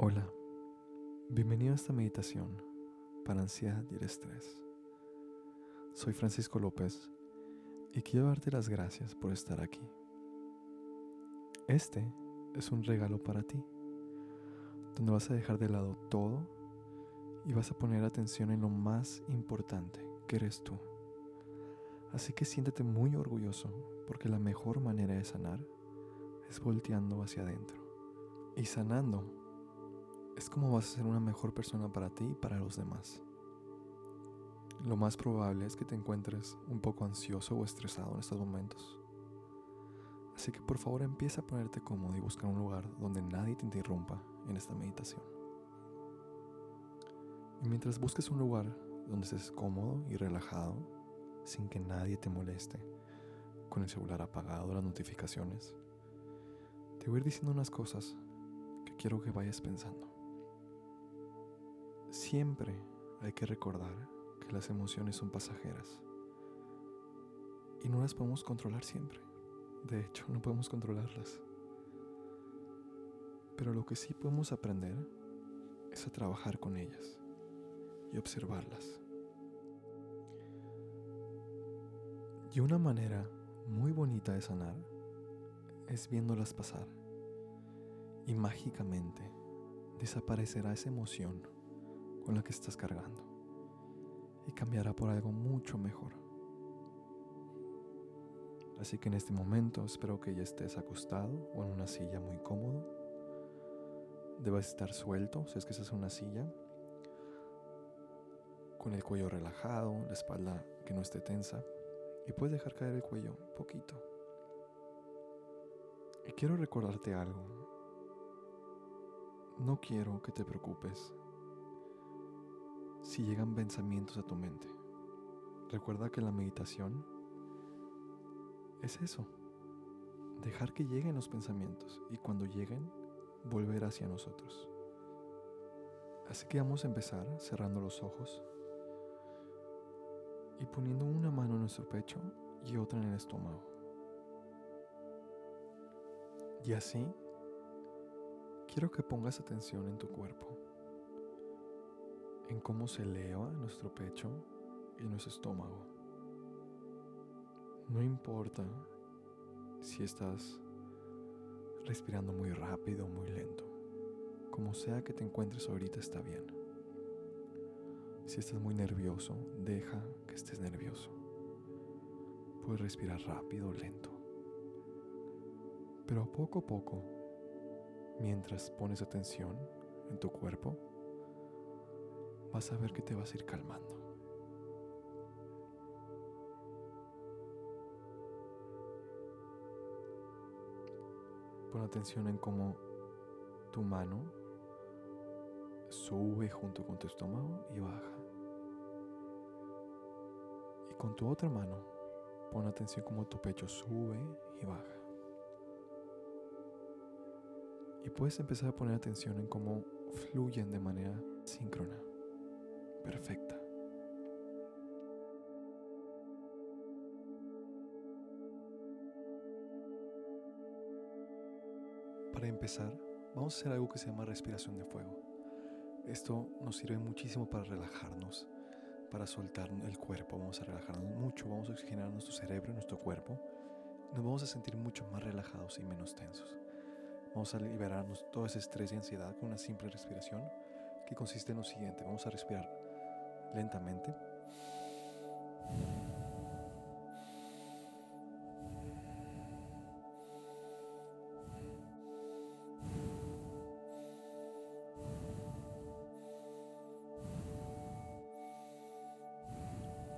Hola, bienvenido a esta meditación para ansiedad y el estrés. Soy Francisco López y quiero darte las gracias por estar aquí. Este es un regalo para ti, donde vas a dejar de lado todo y vas a poner atención en lo más importante, que eres tú. Así que siéntete muy orgulloso porque la mejor manera de sanar es volteando hacia adentro. Y sanando es como vas a ser una mejor persona para ti y para los demás. Lo más probable es que te encuentres un poco ansioso o estresado en estos momentos. Así que por favor empieza a ponerte cómodo y busca un lugar donde nadie te interrumpa en esta meditación. Y mientras busques un lugar donde estés cómodo y relajado, sin que nadie te moleste, con el celular apagado, las notificaciones, te voy a ir diciendo unas cosas que quiero que vayas pensando. Siempre hay que recordar que las emociones son pasajeras y no las podemos controlar siempre. De hecho, no podemos controlarlas. Pero lo que sí podemos aprender es a trabajar con ellas y observarlas. Y una manera muy bonita de sanar es viéndolas pasar. Y mágicamente desaparecerá esa emoción con la que estás cargando y cambiará por algo mucho mejor. Así que en este momento espero que ya estés acostado o en una silla muy cómodo. Debes estar suelto si es que estás en una silla, con el cuello relajado, la espalda que no esté tensa y puedes dejar caer el cuello un poquito. Y quiero recordarte algo. No quiero que te preocupes si llegan pensamientos a tu mente. Recuerda que la meditación es eso, dejar que lleguen los pensamientos y cuando lleguen, volver hacia nosotros. Así que vamos a empezar cerrando los ojos y poniendo una mano en nuestro pecho y otra en el estómago. Y así, quiero que pongas atención en tu cuerpo en cómo se eleva nuestro pecho y nuestro estómago. No importa si estás respirando muy rápido o muy lento. Como sea que te encuentres ahorita está bien. Si estás muy nervioso, deja que estés nervioso. Puedes respirar rápido o lento. Pero poco a poco, mientras pones atención en tu cuerpo, vas a ver que te vas a ir calmando. Pon atención en cómo tu mano sube junto con tu estómago y baja. Y con tu otra mano, pon atención cómo tu pecho sube y baja. Y puedes empezar a poner atención en cómo fluyen de manera síncrona perfecta. Para empezar, vamos a hacer algo que se llama respiración de fuego. Esto nos sirve muchísimo para relajarnos, para soltar el cuerpo, vamos a relajarnos mucho, vamos a oxigenar nuestro cerebro y nuestro cuerpo. Nos vamos a sentir mucho más relajados y menos tensos. Vamos a liberarnos todo ese estrés y ansiedad con una simple respiración que consiste en lo siguiente. Vamos a respirar lentamente.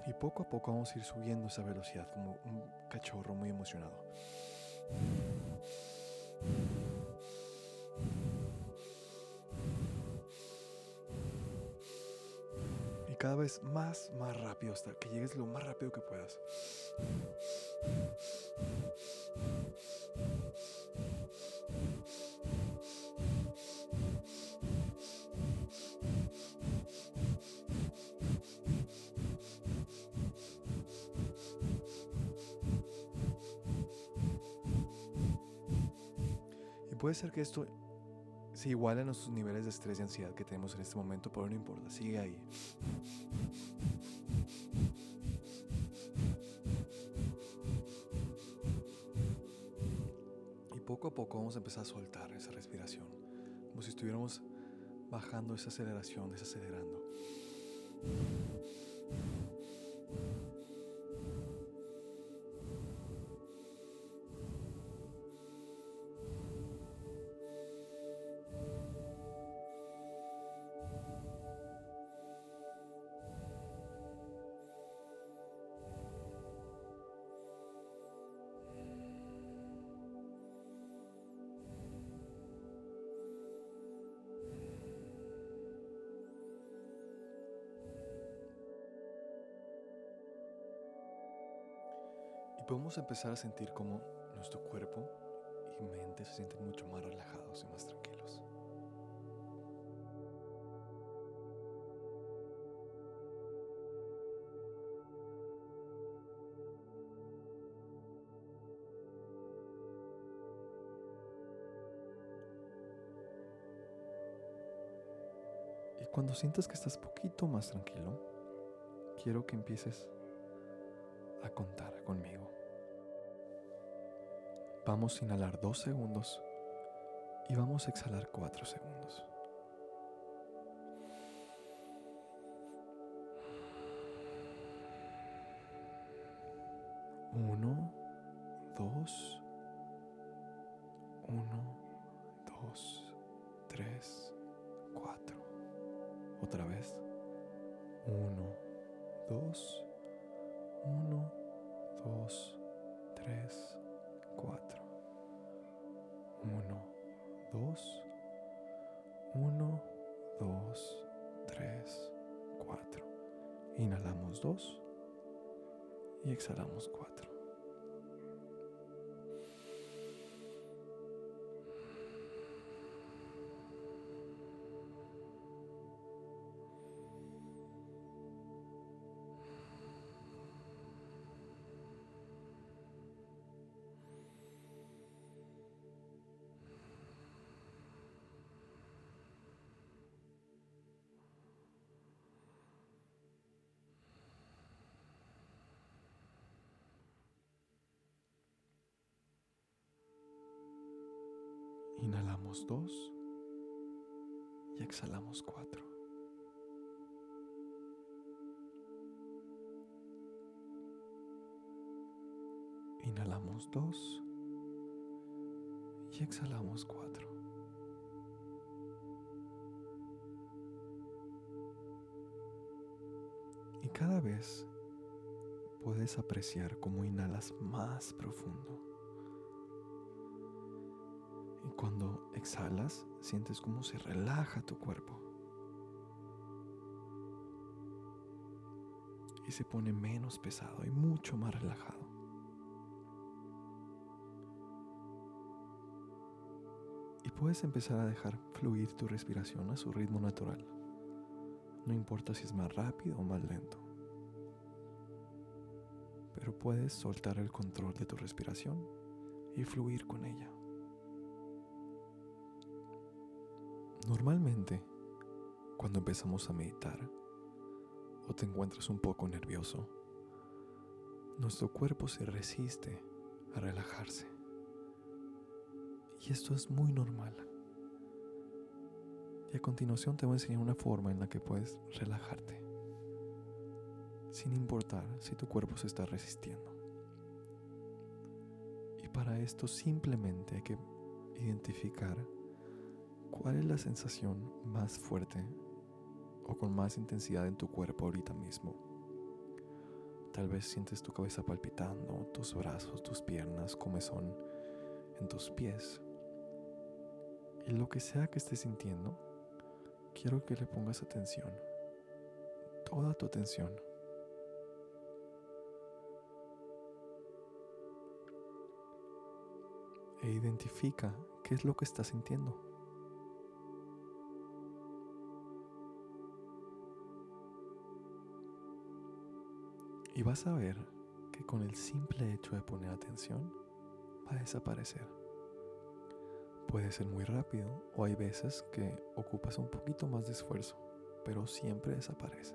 Y poco a poco vamos a ir subiendo esa velocidad como un cachorro muy emocionado. Cada vez más, más rápido hasta que llegues lo más rápido que puedas. Y puede ser que esto se igualan a nuestros niveles de estrés y ansiedad que tenemos en este momento, pero no importa, sigue ahí. Y poco a poco vamos a empezar a soltar esa respiración, como si estuviéramos bajando esa aceleración, desacelerando. Podemos empezar a sentir cómo nuestro cuerpo y mente se sienten mucho más relajados y más tranquilos. Y cuando sientas que estás poquito más tranquilo, quiero que empieces a contar conmigo. Vamos a inhalar dos segundos y vamos a exhalar cuatro segundos. Uno, dos, uno, dos, tres, cuatro. Otra vez. Uno, dos, uno, dos, tres, cuatro. Uno, dos, uno, dos, tres, cuatro. Inhalamos dos y exhalamos cuatro. Inhalamos dos y exhalamos cuatro. Inhalamos dos y exhalamos cuatro. Y cada vez puedes apreciar cómo inhalas más profundo. Cuando exhalas, sientes cómo se relaja tu cuerpo. Y se pone menos pesado y mucho más relajado. Y puedes empezar a dejar fluir tu respiración a su ritmo natural. No importa si es más rápido o más lento. Pero puedes soltar el control de tu respiración y fluir con ella. Normalmente, cuando empezamos a meditar o te encuentras un poco nervioso, nuestro cuerpo se resiste a relajarse. Y esto es muy normal. Y a continuación te voy a enseñar una forma en la que puedes relajarte, sin importar si tu cuerpo se está resistiendo. Y para esto simplemente hay que identificar cuál es la sensación más fuerte o con más intensidad en tu cuerpo ahorita mismo. Tal vez sientes tu cabeza palpitando, tus brazos, tus piernas, comezón en tus pies. Y lo que sea que estés sintiendo, quiero que le pongas atención, toda tu atención. E identifica qué es lo que estás sintiendo. Y vas a ver que con el simple hecho de poner atención va a desaparecer. Puede ser muy rápido o hay veces que ocupas un poquito más de esfuerzo, pero siempre desaparece.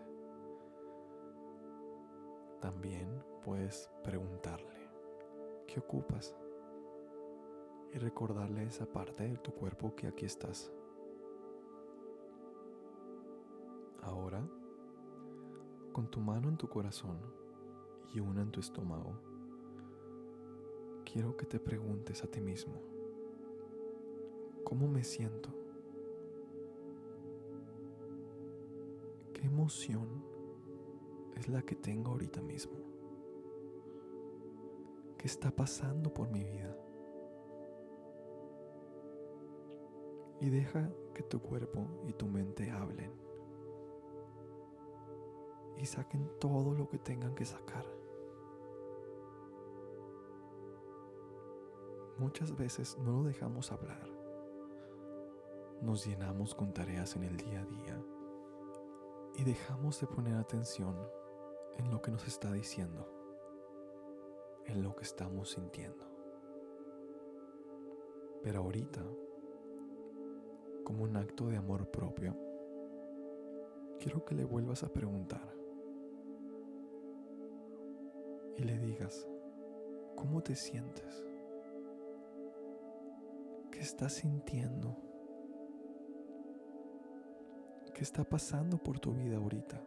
También puedes preguntarle, ¿qué ocupas? Y recordarle esa parte de tu cuerpo que aquí estás. Ahora, con tu mano en tu corazón y una en tu estómago, quiero que te preguntes a ti mismo, ¿cómo me siento? ¿Qué emoción es la que tengo ahorita mismo? ¿Qué está pasando por mi vida? Y deja que tu cuerpo y tu mente hablen y saquen todo lo que tengan que sacar. Muchas veces no lo dejamos hablar. Nos llenamos con tareas en el día a día y dejamos de poner atención en lo que nos está diciendo, en lo que estamos sintiendo. Pero ahorita, como un acto de amor propio, quiero que le vuelvas a preguntar, y le digas, ¿cómo te sientes? ¿Qué estás sintiendo? ¿Qué está pasando por tu vida ahorita?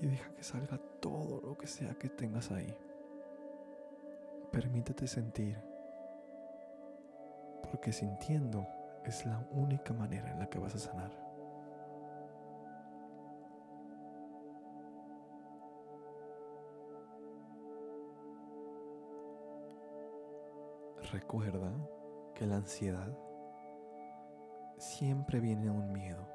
Y deja que salga todo lo que sea que tengas ahí. Permítete sentir, porque sintiendo es la única manera en la que vas a sanar. Recuerda que la ansiedad siempre viene de un miedo.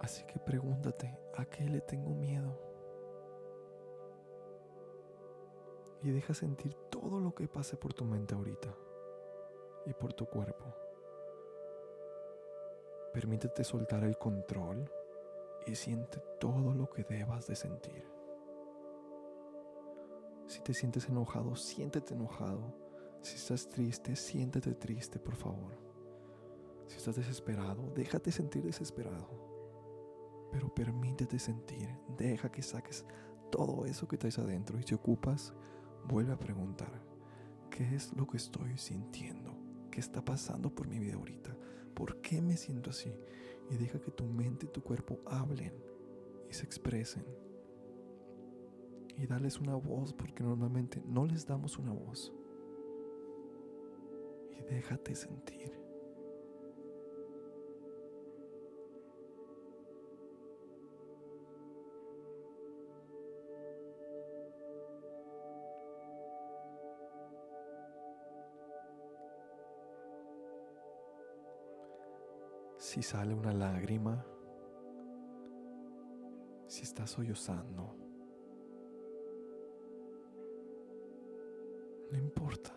Así que pregúntate, ¿a qué le tengo miedo? Y deja sentir todo lo que pase por tu mente ahorita y por tu cuerpo. Permítete soltar el control y siente todo lo que debas de sentir. Si te sientes enojado, siéntete enojado. Si estás triste, siéntete triste, por favor. Si estás desesperado, déjate sentir desesperado. Pero permítete sentir, deja que saques todo eso que traes adentro y si ocupas, vuelve a preguntar, ¿qué es lo que estoy sintiendo? ¿Qué está pasando por mi vida ahorita? ¿Por qué me siento así? Y deja que tu mente y tu cuerpo hablen y se expresen y darles una voz porque normalmente no les damos una voz. Y déjate sentir. Si sale una lágrima, si estás sollozando, No importa.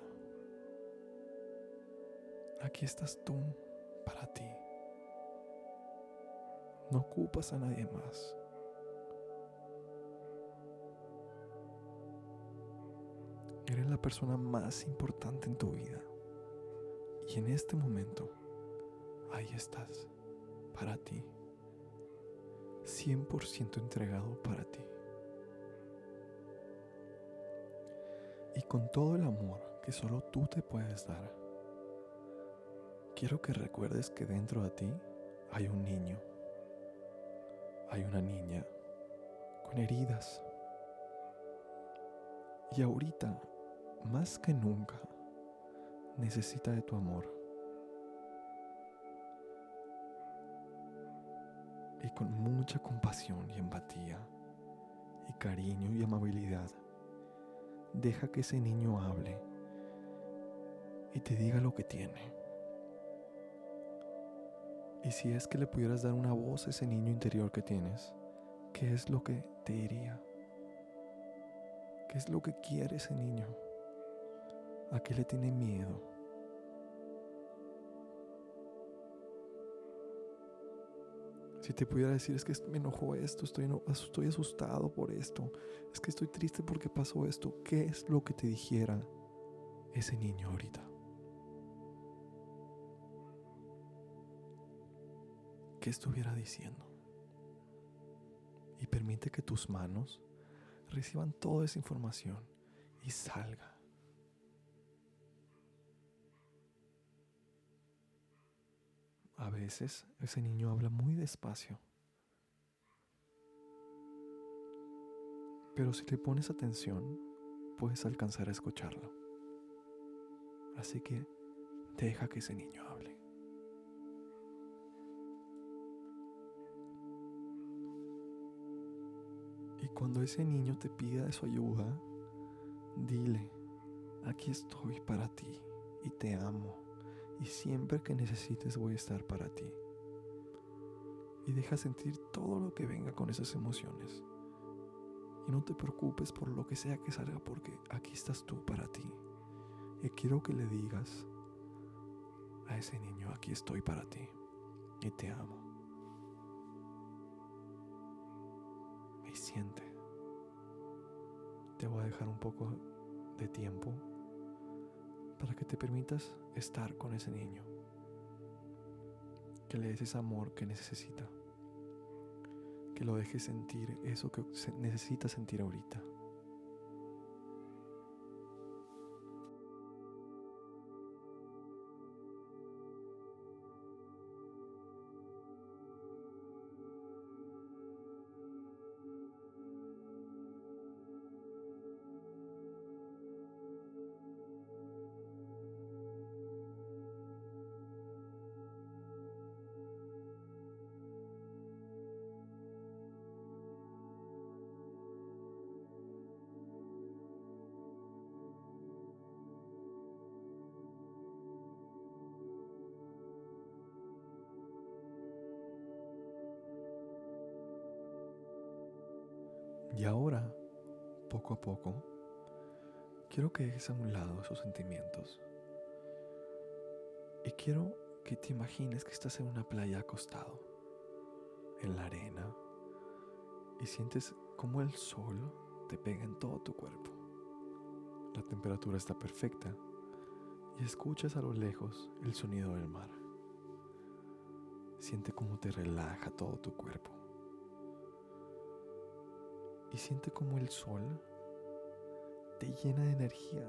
Aquí estás tú para ti. No ocupas a nadie más. Eres la persona más importante en tu vida. Y en este momento, ahí estás, para ti. 100% entregado para ti. Y con todo el amor que solo tú te puedes dar. Quiero que recuerdes que dentro de ti hay un niño, hay una niña con heridas. Y ahorita, más que nunca, necesita de tu amor. Y con mucha compasión y empatía, y cariño y amabilidad, deja que ese niño hable y te diga lo que tiene. Y si es que le pudieras dar una voz a ese niño interior que tienes, ¿qué es lo que te diría? ¿Qué es lo que quiere ese niño? ¿A qué le tiene miedo? Si te pudiera decir, es que me enojó esto, estoy, estoy asustado por esto, es que estoy triste porque pasó esto, ¿qué es lo que te dijera ese niño ahorita? ¿Qué estuviera diciendo? Y permite que tus manos reciban toda esa información y salga. A veces ese niño habla muy despacio. Pero si le pones atención, puedes alcanzar a escucharlo. Así que deja que ese niño hable. Y cuando ese niño te pida su ayuda, dile, aquí estoy para ti y te amo y siempre que necesites voy a estar para ti. Y deja sentir todo lo que venga con esas emociones. Y no te preocupes por lo que sea que salga porque aquí estás tú para ti. Y quiero que le digas a ese niño, aquí estoy para ti y te amo. Y siente. Te voy a dejar un poco de tiempo para que te permitas estar con ese niño, que le des ese amor que necesita, que lo dejes sentir eso que necesita sentir ahorita. Y ahora, poco a poco, quiero que dejes a un lado esos sentimientos. Y quiero que te imagines que estás en una playa acostado, en la arena, y sientes como el sol te pega en todo tu cuerpo. La temperatura está perfecta y escuchas a lo lejos el sonido del mar. Siente cómo te relaja todo tu cuerpo y siente como el sol te llena de energía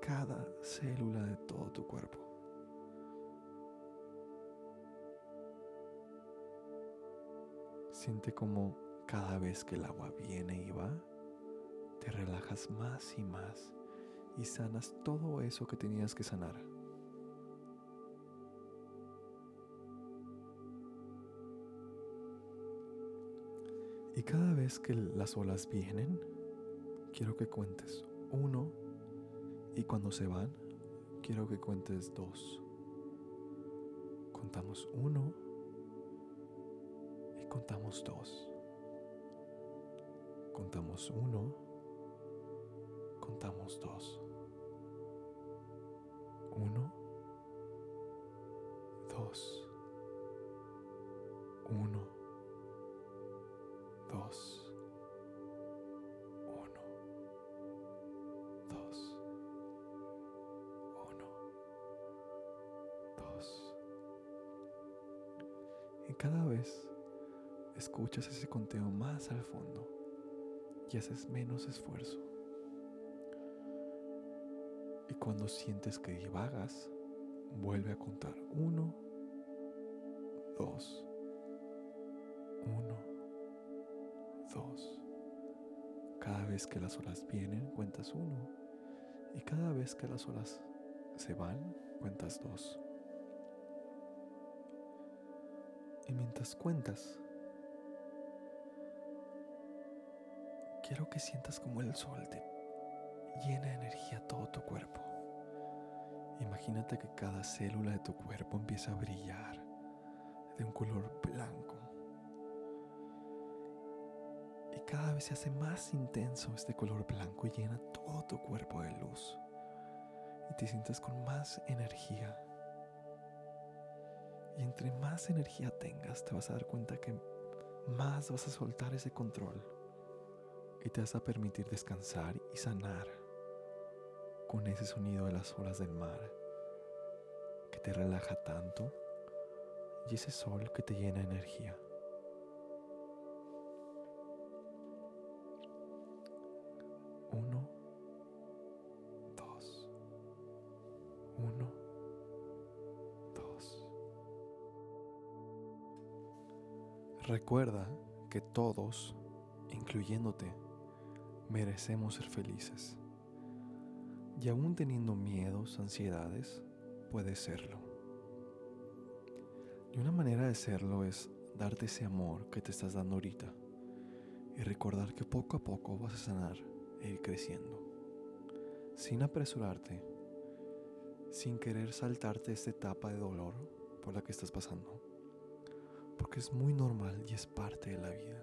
cada célula de todo tu cuerpo. Siente como cada vez que el agua viene y va, te relajas más y más y sanas todo eso que tenías que sanar. Y cada vez que las olas vienen, quiero que cuentes uno y cuando se van, quiero que cuentes dos. Contamos uno y contamos dos. Contamos uno, contamos dos. Cada vez escuchas ese conteo más al fondo y haces menos esfuerzo. Y cuando sientes que divagas, vuelve a contar uno, dos, uno, dos. Cada vez que las olas vienen, cuentas uno. Y cada vez que las olas se van, cuentas dos. Y mientras cuentas, quiero que sientas como el sol te llena de energía todo tu cuerpo. Imagínate que cada célula de tu cuerpo empieza a brillar de un color blanco cada vez se hace más intenso este color blanco y llena todo tu cuerpo de luz. Y te sientes con más energía. Y entre más energía tengas, te vas a dar cuenta que más vas a soltar ese control y te vas a permitir descansar y sanar con ese sonido de las olas del mar que te relaja tanto y ese sol que te llena de energía. Uno, dos, uno, Recuerda que todos, incluyéndote, merecemos ser felices. Y aún teniendo miedos, ansiedades, puedes serlo. Y una manera de serlo es darte ese amor que te estás dando ahorita y recordar que poco a poco vas a sanar e ir creciendo, sin apresurarte, sin querer saltarte esta etapa de dolor por la que estás pasando, porque es muy normal y es parte de la vida.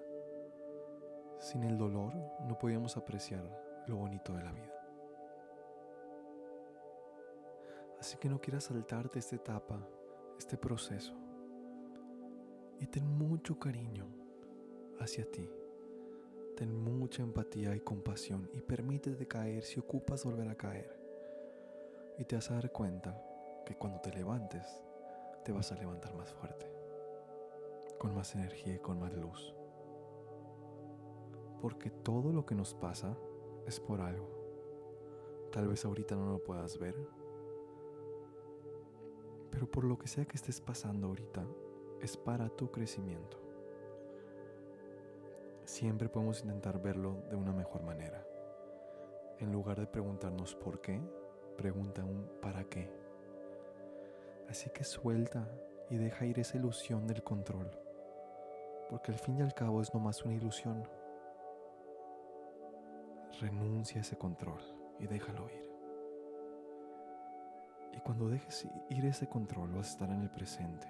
Sin el dolor no podíamos apreciar lo bonito de la vida. Así que no quieras saltarte esta etapa, este proceso. Y ten mucho cariño hacia ti. Ten mucha empatía y compasión y permítete caer si ocupas volver a caer. Y te vas a dar cuenta que cuando te levantes, te vas a levantar más fuerte, con más energía y con más luz porque todo lo que nos pasa es por algo. Tal vez ahorita no lo puedas ver, pero por lo que sea que estés pasando ahorita, es para tu crecimiento. Siempre podemos intentar verlo de una mejor manera. En lugar de preguntarnos por qué, pregunta un para qué. Así que suelta y deja ir esa ilusión del control, porque al fin y al cabo es nomás una ilusión renuncia a ese control y déjalo ir. Y cuando dejes ir ese control vas a estar en el presente.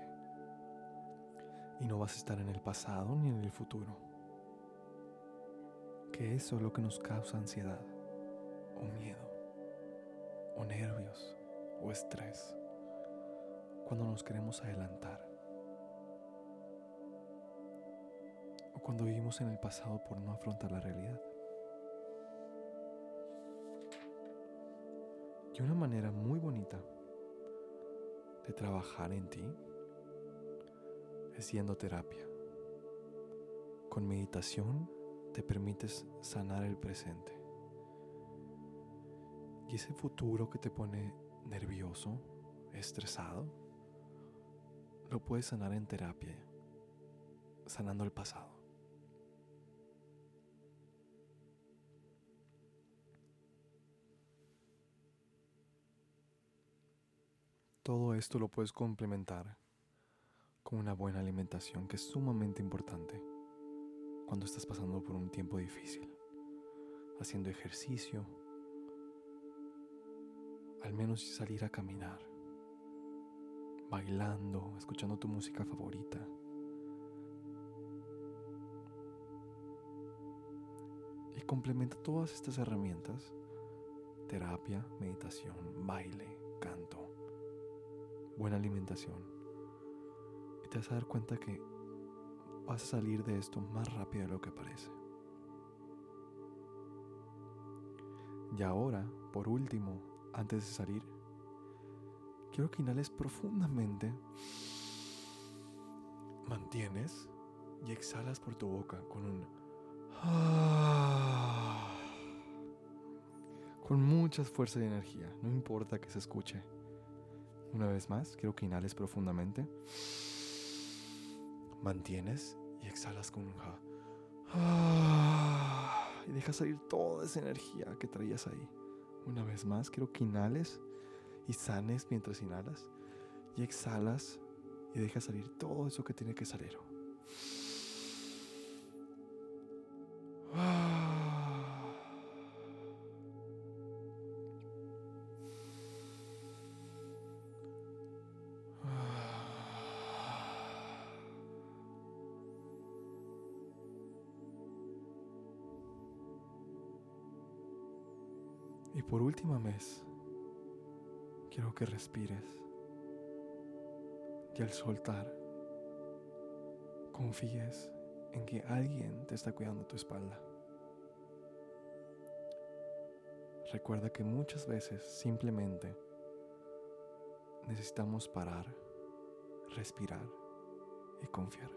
Y no vas a estar en el pasado ni en el futuro. Que eso es lo que nos causa ansiedad, o miedo, o nervios, o estrés. Cuando nos queremos adelantar. Cuando vivimos en el pasado por no afrontar la realidad. Y una manera muy bonita de trabajar en ti es yendo terapia. Con meditación te permites sanar el presente. Y ese futuro que te pone nervioso, estresado, lo puedes sanar en terapia, sanando el pasado. Todo esto lo puedes complementar con una buena alimentación que es sumamente importante cuando estás pasando por un tiempo difícil, haciendo ejercicio, al menos salir a caminar, bailando, escuchando tu música favorita. Y complementa todas estas herramientas, terapia, meditación, baile, canto buena alimentación. Y te vas a dar cuenta que vas a salir de esto más rápido de lo que parece. Y ahora, por último, antes de salir, quiero que inhales profundamente, mantienes y exhalas por tu boca con un... Con muchas fuerzas y energía, no importa que se escuche. Una vez más, quiero que inhales profundamente. Mantienes y exhalas con un ja. Y dejas salir toda esa energía que traías ahí. Una vez más, quiero que inhales y sanes mientras inhalas. Y exhalas y dejas salir todo eso que tiene que salir. Por última vez, quiero que respires Y al soltar, confíes en que alguien te está cuidando tu espalda. Recuerda que muchas veces simplemente necesitamos parar, respirar y confiar.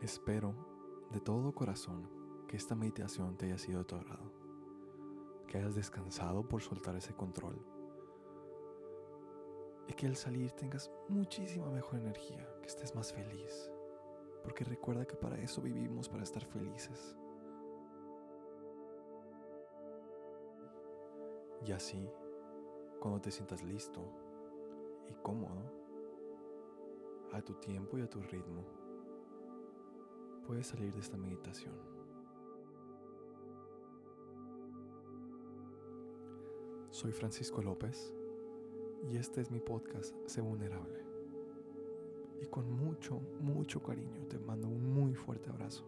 Espero de todo corazón que esta meditación te haya sido de tu agrado, que hayas descansado por soltar ese control. Y que al salir tengas muchísima mejor energía, que estés más feliz, porque recuerda que para eso vivimos, para estar felices. Y así, cuando te sientas listo y cómodo, a tu tiempo y a tu ritmo, puedes salir de esta meditación. Soy Francisco López y este es mi podcast Sé Vulnerable. Y con mucho, mucho cariño te mando un muy fuerte abrazo.